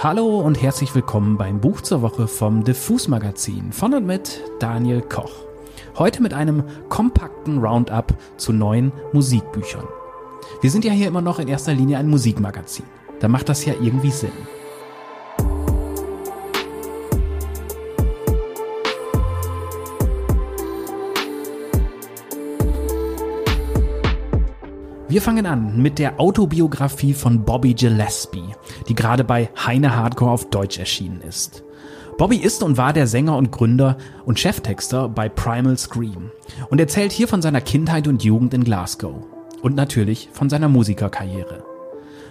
Hallo und herzlich willkommen beim Buch zur Woche vom Diffus Magazin von und mit Daniel Koch. Heute mit einem kompakten Roundup zu neuen Musikbüchern. Wir sind ja hier immer noch in erster Linie ein Musikmagazin. Da macht das ja irgendwie Sinn. Wir fangen an mit der Autobiografie von Bobby Gillespie, die gerade bei Heine Hardcore auf Deutsch erschienen ist. Bobby ist und war der Sänger und Gründer und Cheftexter bei Primal Scream und erzählt hier von seiner Kindheit und Jugend in Glasgow und natürlich von seiner Musikerkarriere.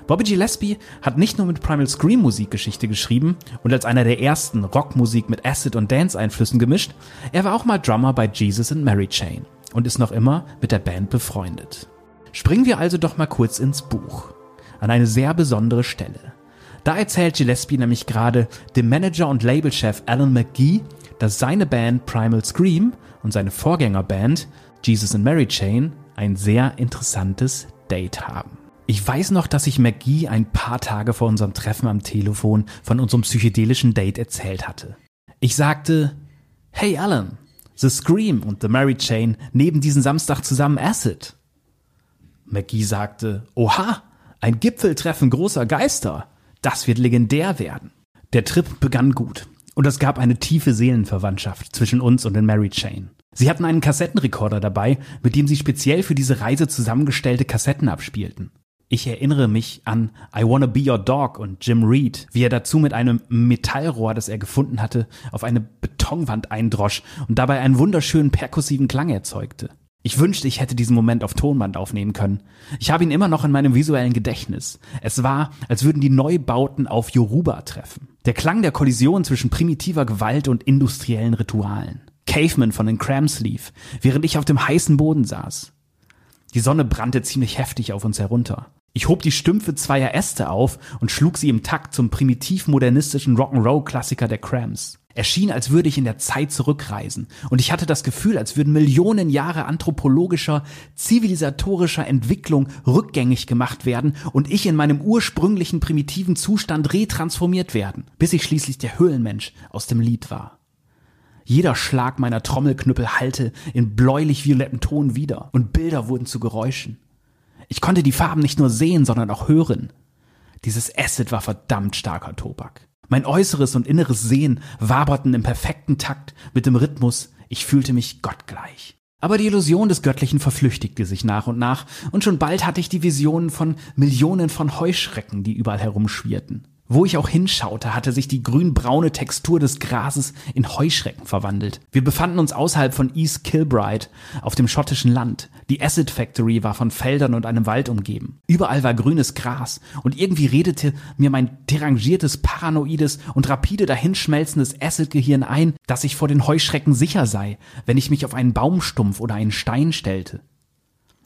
Bobby Gillespie hat nicht nur mit Primal Scream Musikgeschichte geschrieben und als einer der ersten Rockmusik mit Acid- und Dance-Einflüssen gemischt, er war auch mal Drummer bei Jesus and Mary Chain und ist noch immer mit der Band befreundet. Springen wir also doch mal kurz ins Buch. An eine sehr besondere Stelle. Da erzählt Gillespie nämlich gerade dem Manager und Labelchef Alan McGee, dass seine Band Primal Scream und seine Vorgängerband Jesus and Mary Chain ein sehr interessantes Date haben. Ich weiß noch, dass ich McGee ein paar Tage vor unserem Treffen am Telefon von unserem psychedelischen Date erzählt hatte. Ich sagte, Hey Alan, The Scream und The Mary Chain nehmen diesen Samstag zusammen Acid. McGee sagte, Oha, ein Gipfeltreffen großer Geister. Das wird legendär werden. Der Trip begann gut. Und es gab eine tiefe Seelenverwandtschaft zwischen uns und den Mary Chain. Sie hatten einen Kassettenrekorder dabei, mit dem sie speziell für diese Reise zusammengestellte Kassetten abspielten. Ich erinnere mich an I Wanna Be Your Dog und Jim Reed, wie er dazu mit einem Metallrohr, das er gefunden hatte, auf eine Betonwand eindrosch und dabei einen wunderschönen perkussiven Klang erzeugte. Ich wünschte, ich hätte diesen Moment auf Tonband aufnehmen können. Ich habe ihn immer noch in meinem visuellen Gedächtnis. Es war, als würden die Neubauten auf Yoruba treffen. Der Klang der Kollision zwischen primitiver Gewalt und industriellen Ritualen. Caveman von den Cramps lief, während ich auf dem heißen Boden saß. Die Sonne brannte ziemlich heftig auf uns herunter. Ich hob die Stümpfe zweier Äste auf und schlug sie im Takt zum primitiv-modernistischen Rock'n'Roll-Klassiker der Cramps. Er schien, als würde ich in der Zeit zurückreisen, und ich hatte das Gefühl, als würden Millionen Jahre anthropologischer, zivilisatorischer Entwicklung rückgängig gemacht werden und ich in meinem ursprünglichen primitiven Zustand retransformiert werden, bis ich schließlich der Höhlenmensch aus dem Lied war. Jeder Schlag meiner Trommelknüppel hallte in bläulich-violetten Ton wieder, und Bilder wurden zu Geräuschen. Ich konnte die Farben nicht nur sehen, sondern auch hören. Dieses Acid war verdammt starker Tobak. Mein äußeres und inneres Sehen waberten im perfekten Takt mit dem Rhythmus, ich fühlte mich gottgleich. Aber die Illusion des Göttlichen verflüchtigte sich nach und nach, und schon bald hatte ich die Visionen von Millionen von Heuschrecken, die überall herumschwirrten. Wo ich auch hinschaute, hatte sich die grünbraune Textur des Grases in Heuschrecken verwandelt. Wir befanden uns außerhalb von East Kilbride, auf dem schottischen Land. Die Acid Factory war von Feldern und einem Wald umgeben. Überall war grünes Gras und irgendwie redete mir mein derangiertes, paranoides und rapide dahinschmelzendes Acid-Gehirn ein, dass ich vor den Heuschrecken sicher sei, wenn ich mich auf einen Baumstumpf oder einen Stein stellte.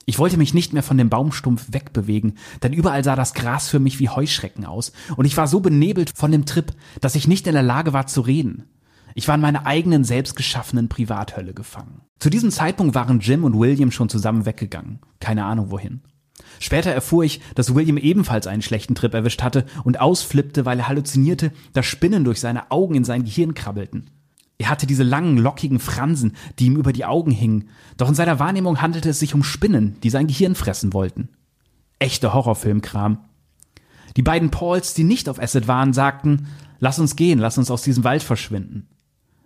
Ich wollte mich nicht mehr von dem Baumstumpf wegbewegen, denn überall sah das Gras für mich wie Heuschrecken aus, und ich war so benebelt von dem Trip, dass ich nicht in der Lage war zu reden. Ich war in meiner eigenen selbstgeschaffenen Privathölle gefangen. Zu diesem Zeitpunkt waren Jim und William schon zusammen weggegangen. Keine Ahnung wohin. Später erfuhr ich, dass William ebenfalls einen schlechten Trip erwischt hatte und ausflippte, weil er halluzinierte, dass Spinnen durch seine Augen in sein Gehirn krabbelten. Er hatte diese langen, lockigen Fransen, die ihm über die Augen hingen, doch in seiner Wahrnehmung handelte es sich um Spinnen, die sein Gehirn fressen wollten. Echter Horrorfilmkram. Die beiden Pauls, die nicht auf Acid waren, sagten, lass uns gehen, lass uns aus diesem Wald verschwinden.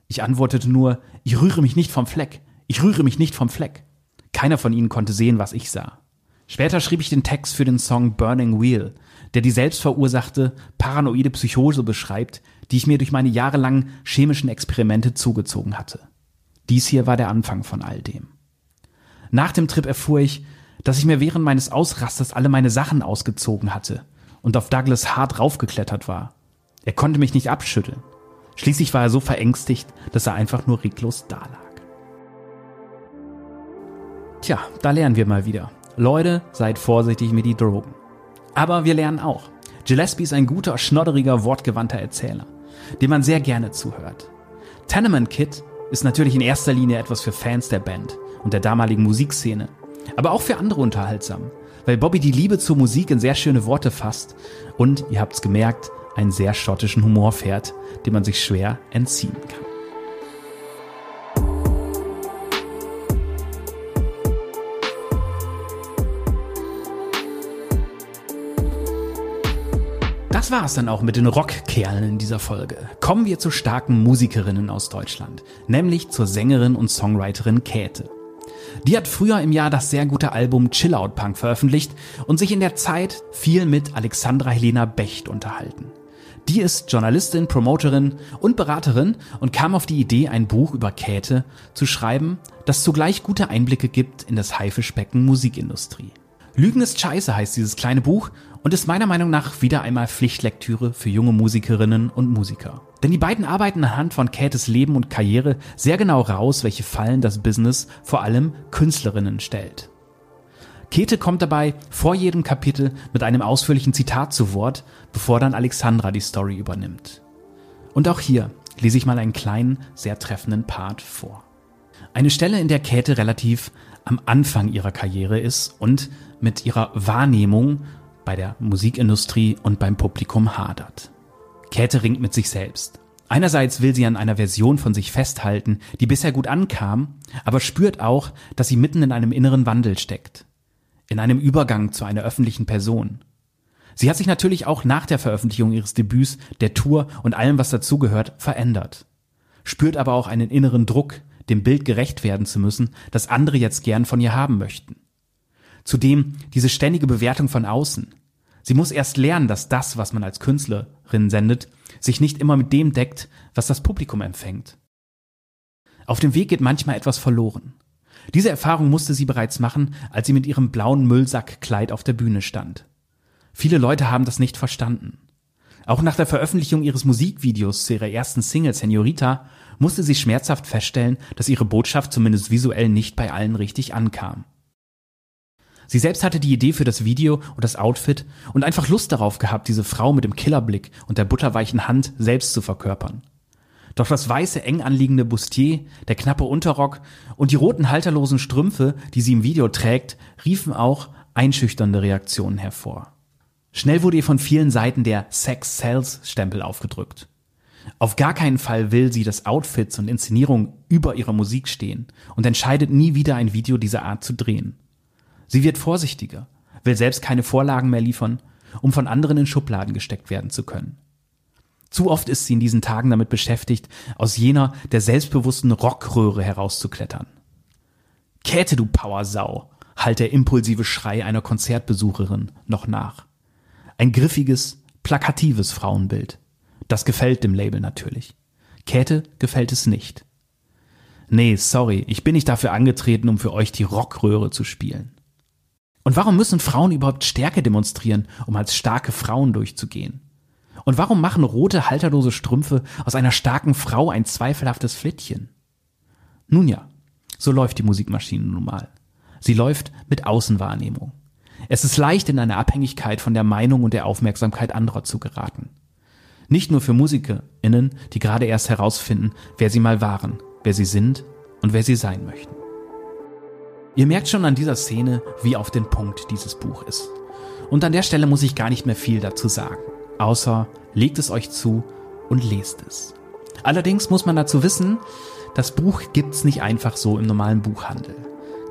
Ich antwortete nur, ich rühre mich nicht vom Fleck, ich rühre mich nicht vom Fleck. Keiner von ihnen konnte sehen, was ich sah. Später schrieb ich den Text für den Song Burning Wheel, der die selbstverursachte paranoide Psychose beschreibt, die ich mir durch meine jahrelangen chemischen Experimente zugezogen hatte. Dies hier war der Anfang von all dem. Nach dem Trip erfuhr ich, dass ich mir während meines Ausrasters alle meine Sachen ausgezogen hatte und auf Douglas hart raufgeklettert war. Er konnte mich nicht abschütteln. Schließlich war er so verängstigt, dass er einfach nur reglos dalag. Tja, da lernen wir mal wieder. Leute, seid vorsichtig mit die Drogen. Aber wir lernen auch. Gillespie ist ein guter, schnodderiger, wortgewandter Erzähler dem man sehr gerne zuhört. Tenement Kid ist natürlich in erster Linie etwas für Fans der Band und der damaligen Musikszene, aber auch für andere unterhaltsam, weil Bobby die Liebe zur Musik in sehr schöne Worte fasst und, ihr habt's gemerkt, einen sehr schottischen Humor fährt, dem man sich schwer entziehen kann. Das war es dann auch mit den Rockkerlen in dieser Folge. Kommen wir zu starken Musikerinnen aus Deutschland, nämlich zur Sängerin und Songwriterin Käthe. Die hat früher im Jahr das sehr gute Album Chill Out Punk veröffentlicht und sich in der Zeit viel mit Alexandra Helena Becht unterhalten. Die ist Journalistin, Promoterin und Beraterin und kam auf die Idee, ein Buch über Käthe zu schreiben, das zugleich gute Einblicke gibt in das Haifischbecken Musikindustrie. Lügen ist scheiße heißt dieses kleine Buch und ist meiner Meinung nach wieder einmal Pflichtlektüre für junge Musikerinnen und Musiker. Denn die beiden arbeiten anhand von Käthes Leben und Karriere sehr genau raus, welche Fallen das Business vor allem Künstlerinnen stellt. Käthe kommt dabei vor jedem Kapitel mit einem ausführlichen Zitat zu Wort, bevor dann Alexandra die Story übernimmt. Und auch hier lese ich mal einen kleinen, sehr treffenden Part vor. Eine Stelle, in der Käthe relativ am Anfang ihrer Karriere ist und mit ihrer Wahrnehmung bei der Musikindustrie und beim Publikum hadert. Käthe ringt mit sich selbst. Einerseits will sie an einer Version von sich festhalten, die bisher gut ankam, aber spürt auch, dass sie mitten in einem inneren Wandel steckt. In einem Übergang zu einer öffentlichen Person. Sie hat sich natürlich auch nach der Veröffentlichung ihres Debüts, der Tour und allem, was dazugehört, verändert. Spürt aber auch einen inneren Druck, dem Bild gerecht werden zu müssen, das andere jetzt gern von ihr haben möchten. Zudem diese ständige Bewertung von außen. Sie muss erst lernen, dass das, was man als Künstlerin sendet, sich nicht immer mit dem deckt, was das Publikum empfängt. Auf dem Weg geht manchmal etwas verloren. Diese Erfahrung musste sie bereits machen, als sie mit ihrem blauen Müllsackkleid auf der Bühne stand. Viele Leute haben das nicht verstanden. Auch nach der Veröffentlichung ihres Musikvideos zu ihrer ersten Single Senorita musste sie schmerzhaft feststellen, dass ihre Botschaft zumindest visuell nicht bei allen richtig ankam. Sie selbst hatte die Idee für das Video und das Outfit und einfach Lust darauf gehabt, diese Frau mit dem Killerblick und der butterweichen Hand selbst zu verkörpern. Doch das weiße, eng anliegende Bustier, der knappe Unterrock und die roten halterlosen Strümpfe, die sie im Video trägt, riefen auch einschüchternde Reaktionen hervor. Schnell wurde ihr von vielen Seiten der Sex Sales Stempel aufgedrückt. Auf gar keinen Fall will sie, dass Outfits und Inszenierung über ihrer Musik stehen und entscheidet nie wieder ein Video dieser Art zu drehen. Sie wird vorsichtiger, will selbst keine Vorlagen mehr liefern, um von anderen in Schubladen gesteckt werden zu können. Zu oft ist sie in diesen Tagen damit beschäftigt, aus jener der selbstbewussten Rockröhre herauszuklettern. Käthe, du Powersau, halt der impulsive Schrei einer Konzertbesucherin noch nach. Ein griffiges, plakatives Frauenbild. Das gefällt dem Label natürlich. Käthe gefällt es nicht. Nee, sorry, ich bin nicht dafür angetreten, um für euch die Rockröhre zu spielen. Und warum müssen Frauen überhaupt Stärke demonstrieren, um als starke Frauen durchzugehen? Und warum machen rote, halterlose Strümpfe aus einer starken Frau ein zweifelhaftes Flittchen? Nun ja, so läuft die Musikmaschine nun mal. Sie läuft mit Außenwahrnehmung. Es ist leicht, in eine Abhängigkeit von der Meinung und der Aufmerksamkeit anderer zu geraten. Nicht nur für MusikerInnen, die gerade erst herausfinden, wer sie mal waren, wer sie sind und wer sie sein möchten. Ihr merkt schon an dieser Szene, wie auf den Punkt dieses Buch ist. Und an der Stelle muss ich gar nicht mehr viel dazu sagen, außer legt es euch zu und lest es. Allerdings muss man dazu wissen, das Buch gibt's nicht einfach so im normalen Buchhandel.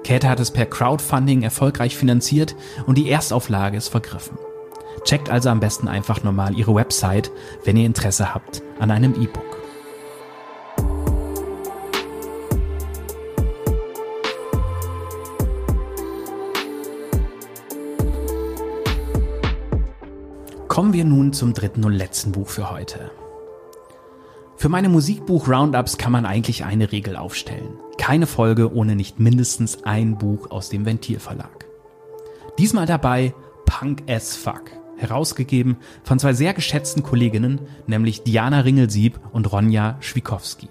Käthe hat es per Crowdfunding erfolgreich finanziert und die Erstauflage ist vergriffen. Checkt also am besten einfach normal ihre Website, wenn ihr Interesse habt an einem E-Book. Kommen wir nun zum dritten und letzten Buch für heute. Für meine Musikbuch-Roundups kann man eigentlich eine Regel aufstellen. Keine Folge ohne nicht mindestens ein Buch aus dem Ventilverlag. Diesmal dabei Punk as Fuck, herausgegeben von zwei sehr geschätzten Kolleginnen, nämlich Diana Ringelsieb und Ronja Schwikowski.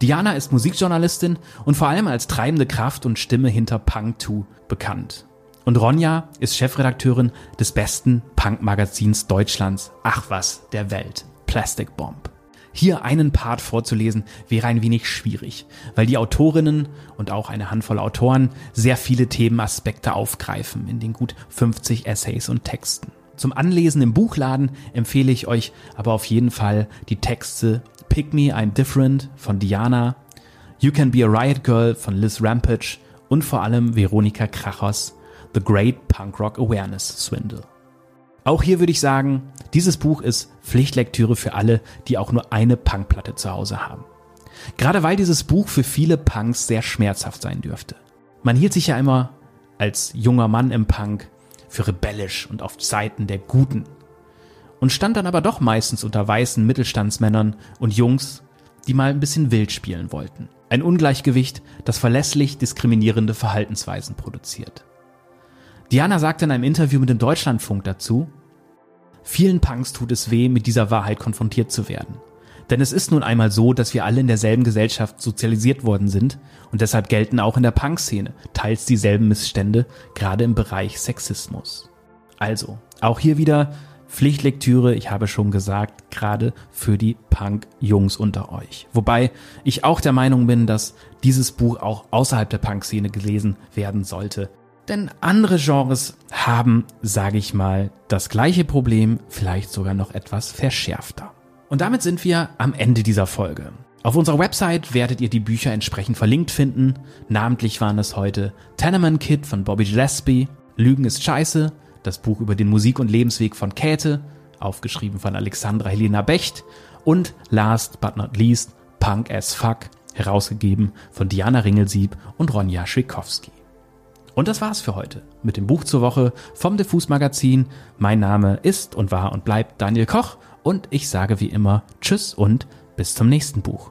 Diana ist Musikjournalistin und vor allem als treibende Kraft und Stimme hinter Punk 2 bekannt. Und Ronja ist Chefredakteurin des besten Punk-Magazins Deutschlands, ach was, der Welt, Plastic Bomb. Hier einen Part vorzulesen wäre ein wenig schwierig, weil die Autorinnen und auch eine Handvoll Autoren sehr viele Themenaspekte aufgreifen in den gut 50 Essays und Texten. Zum Anlesen im Buchladen empfehle ich euch aber auf jeden Fall die Texte Pick Me, I'm Different von Diana, You Can Be a Riot Girl von Liz Rampage und vor allem Veronika Krachers The Great Punk Rock Awareness Swindle. Auch hier würde ich sagen, dieses Buch ist Pflichtlektüre für alle, die auch nur eine Punkplatte zu Hause haben. Gerade weil dieses Buch für viele Punks sehr schmerzhaft sein dürfte. Man hielt sich ja immer als junger Mann im Punk für rebellisch und auf Seiten der Guten und stand dann aber doch meistens unter weißen Mittelstandsmännern und Jungs, die mal ein bisschen wild spielen wollten. Ein Ungleichgewicht, das verlässlich diskriminierende Verhaltensweisen produziert. Diana sagte in einem Interview mit dem Deutschlandfunk dazu, vielen Punks tut es weh, mit dieser Wahrheit konfrontiert zu werden. Denn es ist nun einmal so, dass wir alle in derselben Gesellschaft sozialisiert worden sind und deshalb gelten auch in der Punk-Szene teils dieselben Missstände, gerade im Bereich Sexismus. Also, auch hier wieder Pflichtlektüre, ich habe schon gesagt, gerade für die Punk-Jungs unter euch. Wobei ich auch der Meinung bin, dass dieses Buch auch außerhalb der Punk-Szene gelesen werden sollte. Denn andere Genres haben, sage ich mal, das gleiche Problem, vielleicht sogar noch etwas verschärfter. Und damit sind wir am Ende dieser Folge. Auf unserer Website werdet ihr die Bücher entsprechend verlinkt finden. Namentlich waren es heute Tenement Kid von Bobby Gillespie, Lügen ist scheiße, das Buch über den Musik- und Lebensweg von Käthe, aufgeschrieben von Alexandra Helena Becht und last but not least Punk as Fuck, herausgegeben von Diana Ringelsieb und Ronja Schwikowski. Und das war's für heute mit dem Buch zur Woche vom Diffus Magazin. Mein Name ist und war und bleibt Daniel Koch und ich sage wie immer Tschüss und bis zum nächsten Buch.